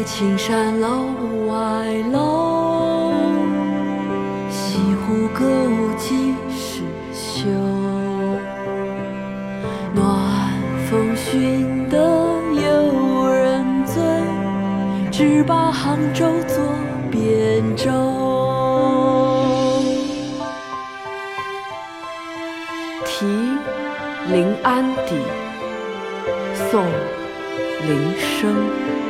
山外青山楼外楼，西湖歌舞几时休？暖风熏得游人醉，只把杭州作汴州。题临安邸，宋·林升。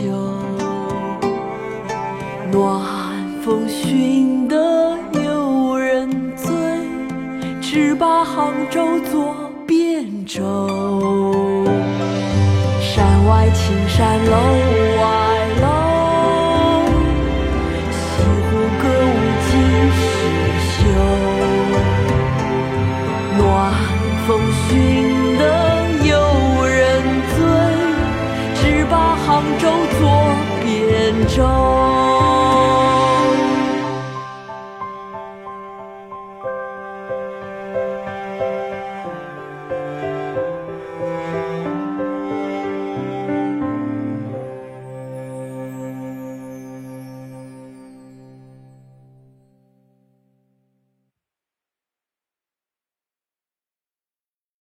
酒？暖风熏得游人醉，只把杭州作汴州。山外青山楼中。